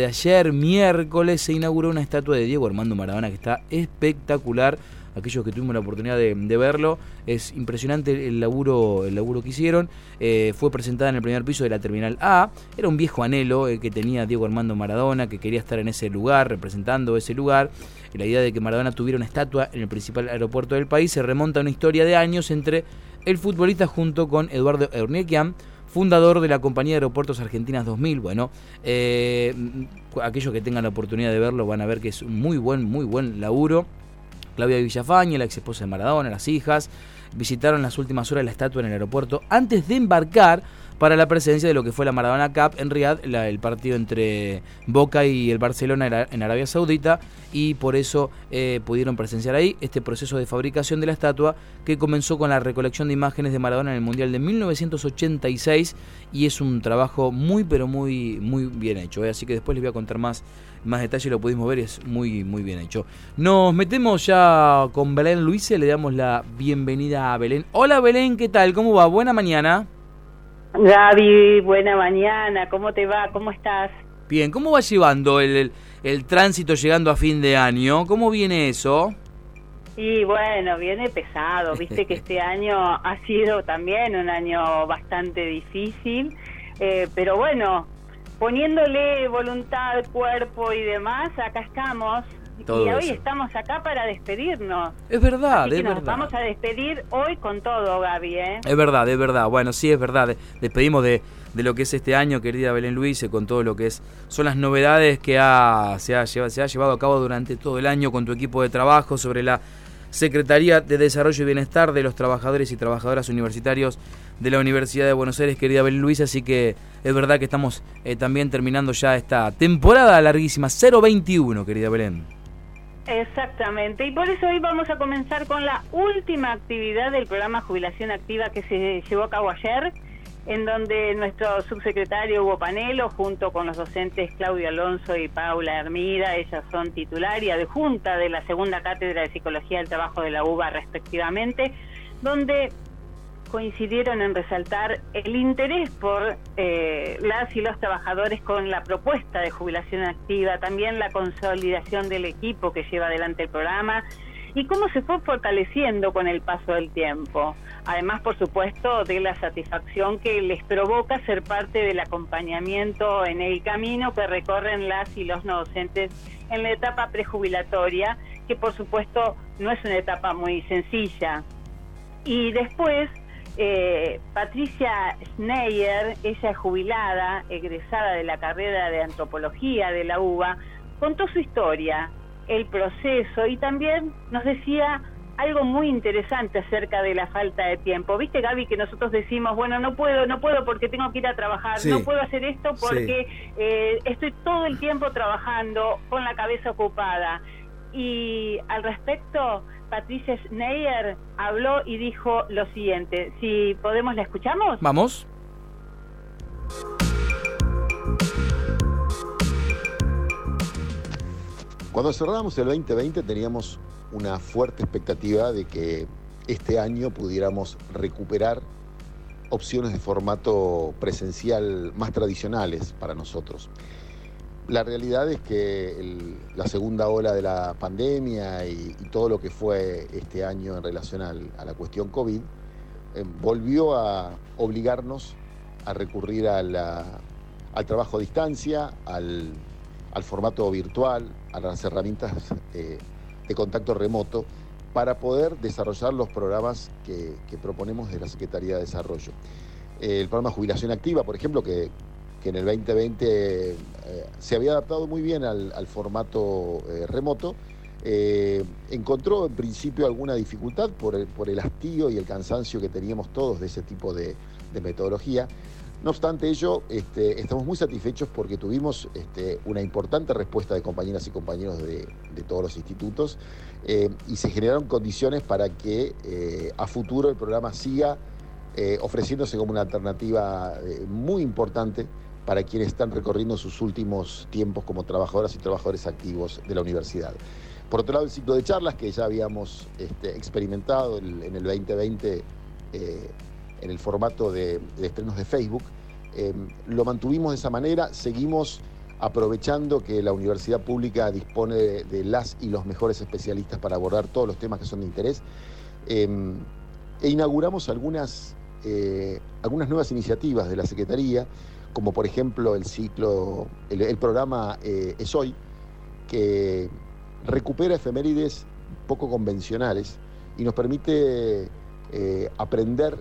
de ayer, miércoles, se inauguró una estatua de Diego Armando Maradona que está espectacular. Aquellos que tuvimos la oportunidad de, verlo, es impresionante el laburo, el laburo que hicieron. Eh, fue presentada en el primer piso de la Terminal A. Era un viejo anhelo eh, que tenía Diego Armando Maradona, que quería estar en ese lugar, representando ese lugar. la idea de que Maradona tuviera una estatua en el principal aeropuerto del país se remonta a una historia de años entre el futbolista junto con Eduardo Eurnequian fundador de la compañía de aeropuertos argentinas 2000. Bueno, eh, aquellos que tengan la oportunidad de verlo van a ver que es un muy buen, muy buen laburo. Claudia Villafaña, la ex esposa de Maradona, las hijas, visitaron las últimas horas la estatua en el aeropuerto antes de embarcar para la presencia de lo que fue la Maradona Cup en Riyadh, el partido entre Boca y el Barcelona en Arabia Saudita, y por eso eh, pudieron presenciar ahí este proceso de fabricación de la estatua que comenzó con la recolección de imágenes de Maradona en el Mundial de 1986 y es un trabajo muy pero muy muy bien hecho, ¿eh? así que después les voy a contar más más detalles, lo pudimos ver, es muy muy bien hecho. Nos metemos ya con Belén Luis, le damos la bienvenida a Belén. Hola Belén, ¿qué tal? ¿Cómo va? Buena mañana. Gaby, buena mañana, ¿cómo te va? ¿Cómo estás? Bien, ¿cómo va llevando el, el, tránsito llegando a fin de año? ¿Cómo viene eso? Y bueno, viene pesado, viste que este año ha sido también un año bastante difícil, eh, pero bueno, poniéndole voluntad, cuerpo y demás, acá estamos y hoy estamos acá para despedirnos. Es verdad, es verdad. Vamos a despedir hoy con todo, Gaby. ¿eh? Es verdad, es verdad. Bueno, sí, es verdad. Despedimos de, de lo que es este año, querida Belén Luis, con todo lo que es son las novedades que ha, se, ha, se ha llevado a cabo durante todo el año con tu equipo de trabajo sobre la Secretaría de Desarrollo y Bienestar de los Trabajadores y Trabajadoras Universitarios de la Universidad de Buenos Aires, querida Belén Luis, así que es verdad que estamos eh, también terminando ya esta temporada larguísima, 021, querida Belén. Exactamente, y por eso hoy vamos a comenzar con la última actividad del programa Jubilación Activa que se llevó a cabo ayer, en donde nuestro subsecretario Hugo Panelo, junto con los docentes Claudio Alonso y Paula Hermida, ellas son titular y adjunta de la segunda cátedra de Psicología del Trabajo de la UBA respectivamente, donde coincidieron en resaltar el interés por eh, las y los trabajadores con la propuesta de jubilación activa, también la consolidación del equipo que lleva adelante el programa y cómo se fue fortaleciendo con el paso del tiempo. Además, por supuesto, de la satisfacción que les provoca ser parte del acompañamiento en el camino que recorren las y los no docentes en la etapa prejubilatoria, que por supuesto no es una etapa muy sencilla. Y después eh, Patricia Schneyer, ella es jubilada, egresada de la carrera de antropología de la UBA, contó su historia, el proceso y también nos decía algo muy interesante acerca de la falta de tiempo. ¿Viste, Gaby, que nosotros decimos, bueno, no puedo, no puedo porque tengo que ir a trabajar, no puedo hacer esto porque eh, estoy todo el tiempo trabajando con la cabeza ocupada? Y al respecto, Patricia Schneier habló y dijo lo siguiente. Si podemos, ¿la escuchamos? Vamos. Cuando cerramos el 2020 teníamos una fuerte expectativa de que este año pudiéramos recuperar opciones de formato presencial más tradicionales para nosotros. La realidad es que la segunda ola de la pandemia y, todo lo que fue este año en relación a la cuestión COVID eh, volvió a obligarnos a recurrir al trabajo a distancia, al, formato virtual, a las herramientas eh, de contacto remoto para poder desarrollar los programas que, proponemos de la Secretaría de Desarrollo. el programa Jubilación Activa, por ejemplo, que, que en el 2020 eh, se había adaptado muy bien al, formato eh, remoto, eh, encontró en principio alguna dificultad por el, por el, hastío y el cansancio que teníamos todos de ese tipo de, metodología. No obstante ello, este, estamos muy satisfechos porque tuvimos este, una importante respuesta de compañeras y compañeros de, todos los institutos y se generaron condiciones para que a futuro el programa siga ofreciéndose como una alternativa muy importante para quienes están recorriendo sus últimos tiempos como trabajadoras y trabajadores activos de la universidad. Por otro lado, el ciclo de charlas que ya habíamos este, experimentado en el 2020 eh, en el formato de, estrenos de Facebook, eh, lo mantuvimos de esa manera, seguimos aprovechando que la universidad pública dispone de, las y los mejores especialistas para abordar todos los temas que son de interés. Em, e inauguramos algunas, eh, algunas nuevas iniciativas de la Secretaría, como por ejemplo el ciclo, el, programa eh, Es Hoy, que recupera efemérides poco convencionales y nos permite eh, aprender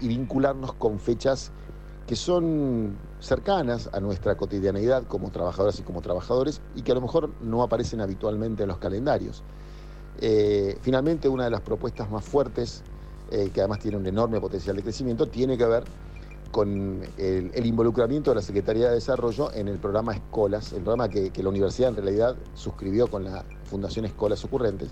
y vincularnos con fechas que son cercanas a nuestra cotidianeidad como trabajadoras y como trabajadores y que a lo mejor no aparecen habitualmente en los calendarios. Eh, finalmente, una de las propuestas más fuertes, eh, que además tiene un enorme potencial de crecimiento, tiene que ver con el, involucramiento de la Secretaría de Desarrollo en el programa Escolas, el programa que, la universidad en realidad suscribió con la Fundación Escolas Ocurrentes,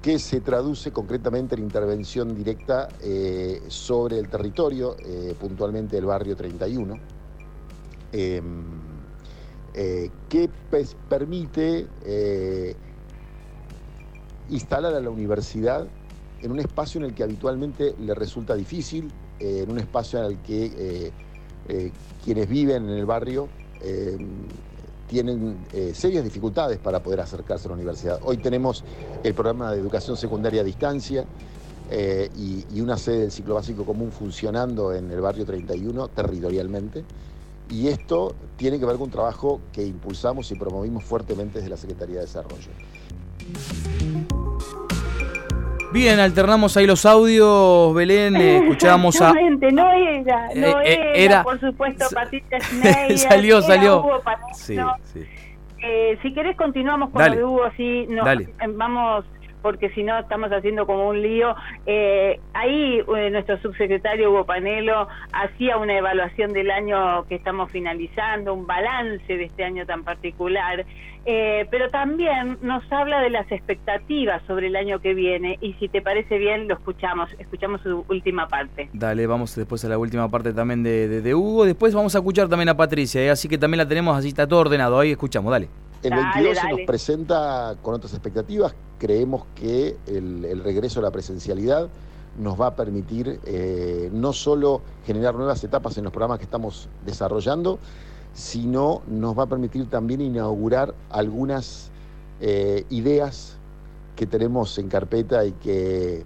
que se traduce concretamente en intervención directa eh, sobre el territorio, eh, puntualmente el barrio 31, em, eh, que permite instalar a la universidad en un espacio en el que habitualmente le resulta difícil, en un espacio en el que quienes viven en el barrio tienen eh, serias dificultades para poder acercarse a la universidad. Hoy tenemos el programa de educación secundaria a distancia eh, y, una sede del ciclo básico común funcionando en el barrio 31 territorialmente. Y esto tiene que ver con un trabajo que impulsamos y promovimos fuertemente desde la Secretaría de Desarrollo. Bien, alternamos ahí los audios, Belén, eh, escuchábamos a... no era, no eh, eh, era, por supuesto, Patricia Schneider. salió, salió. sí, sí. Eh, si querés continuamos con lo de Hugo, así no, vamos porque si no estamos haciendo como un lío. Eh, ahí eh, nuestro subsecretario Hugo Panelo hacía una evaluación del año que estamos finalizando, un balance de este año tan particular, eh, pero también nos habla de las expectativas sobre el año que viene y si te parece bien lo escuchamos, escuchamos su última parte. Dale, vamos después a la última parte también de, Hugo, después vamos a escuchar también a Patricia, así que también la tenemos así, está todo ordenado, ahí escuchamos, dale. El 22 se nos presenta con otras expectativas. Creemos que el, regreso a la presencialidad nos va a permitir eh, no solo generar nuevas etapas en los programas que estamos desarrollando, sino nos va a permitir también inaugurar algunas eh, ideas que tenemos en carpeta y que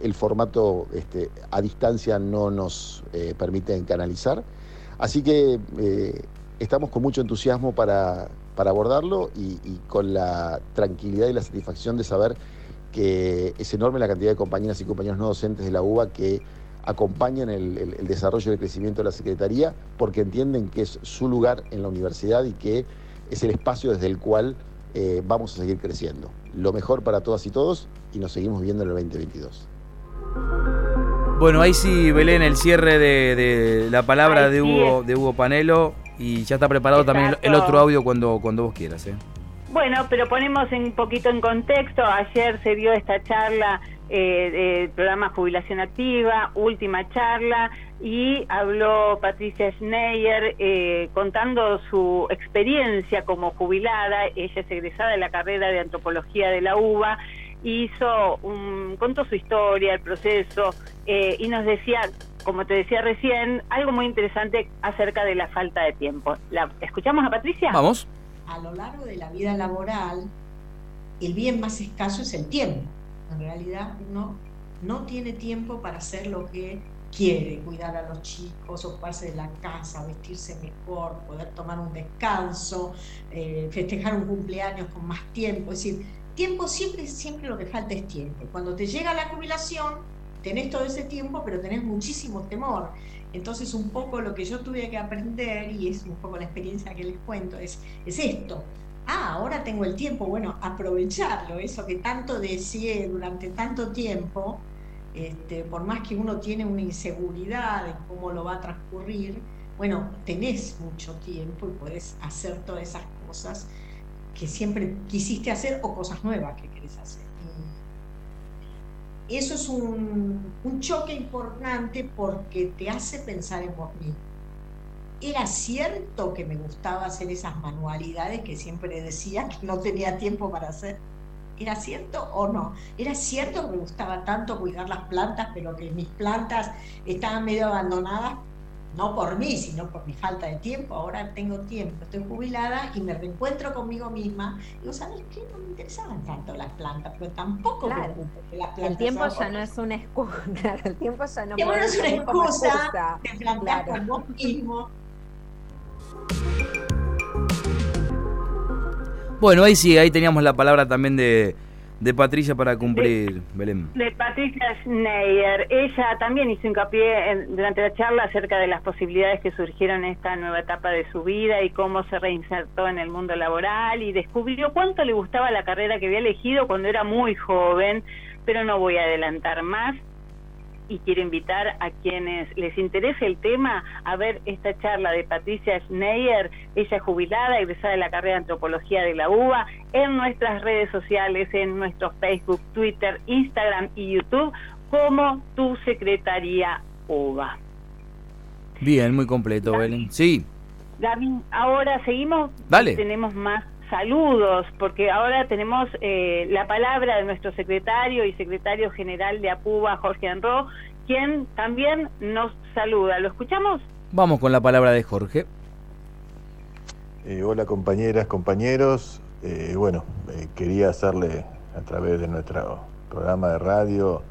el formato este, a distancia no nos eh, permite canalizar. Así que estamos con mucho entusiasmo para para abordarlo y, con la tranquilidad y la satisfacción de saber que es enorme la cantidad de compañeras y compañeros no docentes de la UBA que acompañan el, desarrollo y el crecimiento de la Secretaría porque entienden que es su lugar en la universidad y que es el espacio desde el cual eh, vamos a seguir creciendo. Lo mejor para todas y todos y nos seguimos viendo en el 2022. Bueno, ahí sí, Belén, el cierre de, la palabra de Hugo, de Hugo Panelo y ya está preparado también el otro audio cuando, cuando vos quieras. ¿eh? Bueno, pero ponemos un poquito en contexto. Ayer se dio esta charla eh, del programa Jubilación Activa, última charla, y habló Patricia Schneier eh, contando su experiencia como jubilada. Ella es egresada de la carrera de antropología de la UBA hizo un, contó su historia, el proceso, eh, y nos decía, como te decía recién, algo muy interesante acerca de la falta de tiempo. ¿La, ¿Escuchamos a Patricia? Vamos. A lo largo de la vida laboral, el bien más escaso es el tiempo. En realidad uno no tiene tiempo para hacer lo que quiere, cuidar a los chicos, ocuparse de la casa, vestirse mejor, poder tomar un descanso, eh, festejar un cumpleaños con más tiempo. Es decir, tiempo siempre, siempre lo que falta es tiempo. Cuando te llega la jubilación, tenés todo ese tiempo, pero tenés muchísimo temor. Entonces, un poco lo que yo tuve que aprender, y es un poco la experiencia que les cuento, es, es esto. Ah, ahora tengo el tiempo, bueno, aprovecharlo, eso que tanto deseé durante tanto tiempo, este, por más que uno tiene una inseguridad de cómo lo va a transcurrir, bueno, tenés mucho tiempo y puedes hacer todas esas cosas que siempre quisiste hacer o cosas nuevas que querés hacer. Eso es un, choque importante porque te hace pensar en vos mismo. Era cierto que me gustaba hacer esas manualidades que siempre decía que no tenía tiempo para hacer. ¿Era cierto o no? ¿Era cierto que me gustaba tanto cuidar las plantas, pero que mis plantas estaban medio abandonadas no por mí, sino por mi falta de tiempo. Ahora tengo tiempo, estoy jubilada y me reencuentro conmigo misma. Digo, ¿sabes qué? No me interesaban tanto las plantas, pero tampoco claro. me las plantas. El tiempo ya no es una excusa. el tiempo ya no, no es una excusa, de plantar con vos mismo. Bueno, ahí sí, ahí teníamos la palabra también de, de Patricia para cumplir, de, Belén. De Patricia Schneier. Ella también hizo hincapié durante la charla acerca de las posibilidades que surgieron en esta nueva etapa de su vida y cómo se reinsertó en el mundo laboral y descubrió cuánto le gustaba la carrera que había elegido cuando era muy joven, pero no voy a adelantar más y quiero invitar a quienes les interese el tema a ver esta charla de Patricia Schneier, ella jubilada, egresada de la carrera de antropología de la UBA, en nuestras redes sociales, en nuestro Facebook, Twitter, Instagram y YouTube, como tu secretaría UBA. Bien, muy completo, Belén. Sí. Gaby, ahora seguimos. Dale. Tenemos más saludos, porque ahora tenemos eh, la palabra de nuestro secretario y secretario general de APUBA, Jorge Anro, quien también nos saluda. ¿Lo escuchamos? Vamos con la palabra de Jorge. Eh, hola compañeras, compañeros. Eh, bueno, quería hacerle a través de nuestro programa de radio,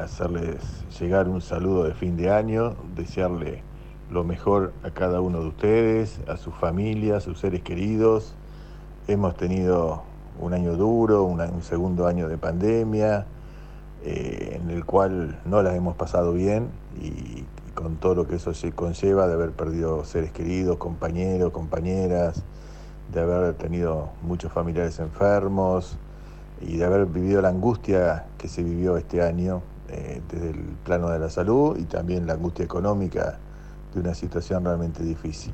hacerles llegar un saludo de fin de año, desearle lo mejor a cada uno de ustedes, a sus familias, a sus seres queridos, Hemos tenido un año duro, un, segundo año de pandemia, eh, en el cual no las hemos pasado bien y, con todo lo que eso se conlleva de haber perdido seres queridos, compañeros, compañeras, de haber tenido muchos familiares enfermos y de haber vivido la angustia que se vivió este año eh, desde el plano de la salud y también la angustia económica de una situación realmente difícil.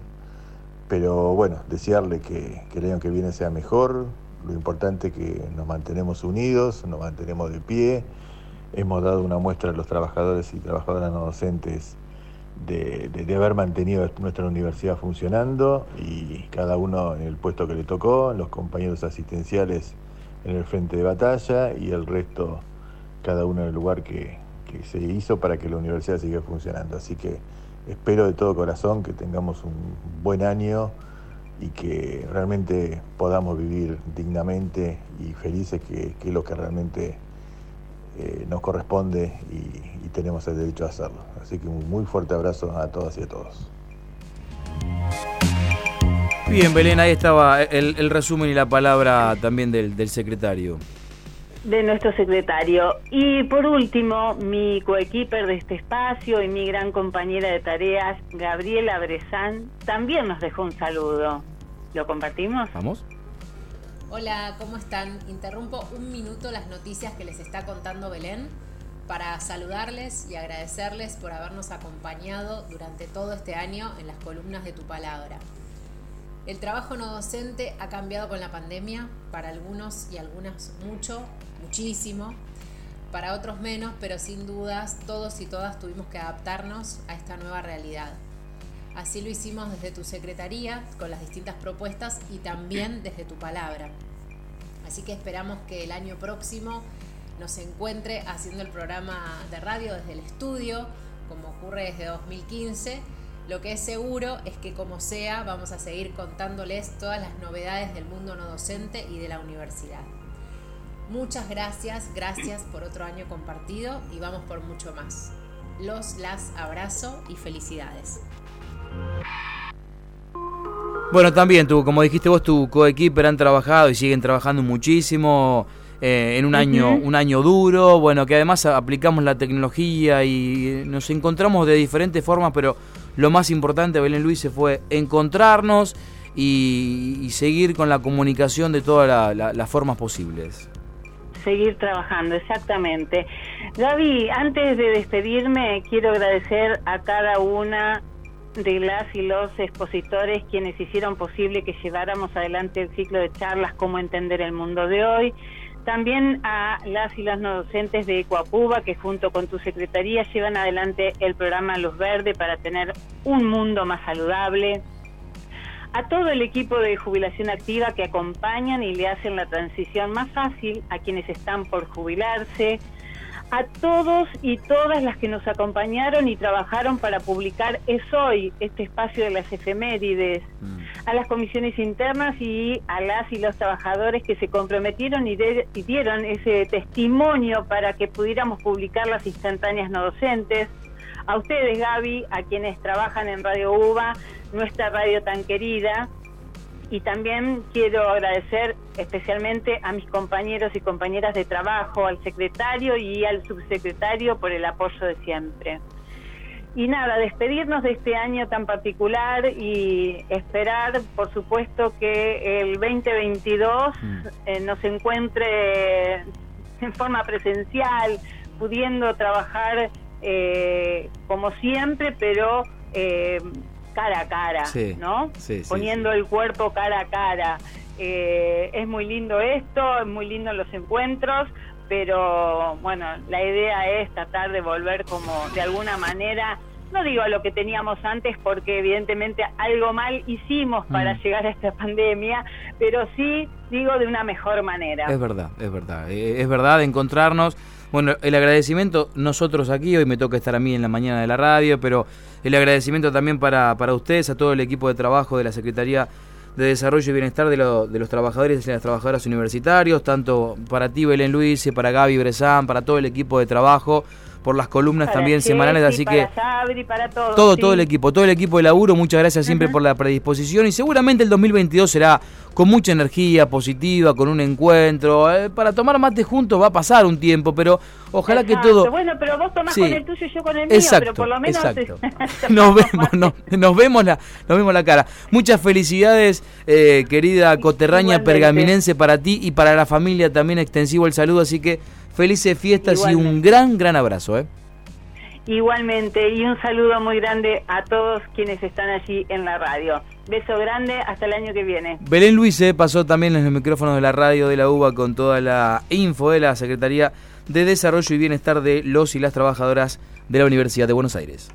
Pero bueno, desearle que, el año que viene sea mejor. Lo importante es que nos mantenemos unidos, nos mantenemos de pie. Hemos dado una muestra a los trabajadores y trabajadoras no docentes de, haber mantenido nuestra universidad funcionando y cada uno en el puesto que le tocó, los compañeros asistenciales en el frente de batalla y el resto cada uno en el lugar que, que se hizo para que la universidad siga funcionando. Así que espero de todo corazón que tengamos un buen año y que realmente podamos vivir dignamente y felices, que, es lo que realmente eh, nos corresponde y, tenemos el derecho a hacerlo. Así que un muy fuerte abrazo a todas y a todos. Bien, Belén, ahí estaba el, resumen y la palabra también del secretario de nuestro secretario. Y por último, mi coequiper de este espacio y mi gran compañera de tareas, Gabriela Brezán, también nos dejó un saludo. ¿Lo compartimos? Vamos. Hola, ¿cómo están? Interrumpo un minuto las noticias que les está contando Belén para saludarles y agradecerles por habernos acompañado durante todo este año en las columnas de tu palabra. El trabajo no docente ha cambiado con la pandemia, para algunos y algunas mucho, muchísimo, para otros menos, pero sin dudas todos y todas tuvimos que adaptarnos a esta nueva realidad. Así lo hicimos desde tu secretaría, con las distintas propuestas y también desde tu palabra. Así que esperamos que el año próximo nos encuentre haciendo el programa de radio desde el estudio, como ocurre desde 2015. Lo que es seguro es que como sea vamos a seguir contándoles todas las novedades del mundo no docente y de la universidad. Muchas gracias, gracias por otro año compartido y vamos por mucho más. Los, las abrazo y felicidades. Bueno, también tú, como dijiste vos, tu coequiper han trabajado y siguen trabajando muchísimo eh, en un año, un año duro, bueno, que además aplicamos la tecnología y nos encontramos de diferentes formas, pero lo más importante, Belén Luis, fue encontrarnos y, seguir con la comunicación de todas las formas posibles seguir trabajando, exactamente. Gaby, antes de despedirme, quiero agradecer a cada una de las y los expositores quienes hicieron posible que lleváramos adelante el ciclo de charlas Cómo entender el mundo de hoy. También a las y las no docentes de Ecuapuba que junto con tu secretaría llevan adelante el programa Luz Verde para tener un mundo más saludable a todo el equipo de jubilación activa que acompañan y le hacen la transición más fácil a quienes están por jubilarse, a todos y todas las que nos acompañaron y trabajaron para publicar Es Hoy, este espacio de las efemérides, mm. a las comisiones internas y a las y los trabajadores que se comprometieron y, y dieron ese testimonio para que pudiéramos publicar las instantáneas no docentes, a ustedes Gaby, a quienes trabajan en Radio UBA, nuestra radio tan querida, y también quiero agradecer especialmente a mis compañeros y compañeras de trabajo, al secretario y al subsecretario por el apoyo de siempre. Y nada, despedirnos de este año tan particular y esperar, por supuesto, que el 2022 mm. eh, nos encuentre en forma presencial, pudiendo trabajar eh, como siempre, pero eh, cara a cara, ¿no? Poniendo el cuerpo cara a cara. Eh, es muy lindo esto, es muy lindo los encuentros, pero bueno, la idea es tratar de volver como de alguna manera, no digo a lo que teníamos antes porque evidentemente algo mal hicimos para mm. llegar a esta pandemia, pero sí digo de una mejor manera. Es verdad, es verdad, es verdad encontrarnos. Bueno, el agradecimiento, nosotros aquí, hoy me toca estar a mí en la mañana de la radio, pero el agradecimiento también para, para ustedes, a todo el equipo de trabajo de la Secretaría de Desarrollo y Bienestar de, de los trabajadores y las trabajadoras universitarios, tanto para ti, Belén Luis, para Gaby Bresán, para todo el equipo de trabajo por las columnas también semanales, así que todo, todo el equipo, todo el equipo de laburo, muchas gracias siempre por la predisposición y seguramente el 2022 será con mucha energía positiva, con un encuentro, eh, para tomar mate juntos va a pasar un tiempo, pero ojalá que todo... Bueno, pero vos tomás con el tuyo y yo con el mío, pero por lo menos... nos vemos, nos vemos la, nos vemos la cara. Muchas felicidades, eh, querida coterraña pergaminense para ti y para la familia también extensivo el saludo, así que Felices fiestas y un gran, gran abrazo. ¿eh? Igualmente, y un saludo muy grande a todos quienes están allí en la radio. Beso grande, hasta el año que viene. Belén Luis eh, pasó también en los micrófonos de la radio de la UBA con toda la info de la Secretaría de Desarrollo y Bienestar de los y las trabajadoras de la Universidad de Buenos Aires.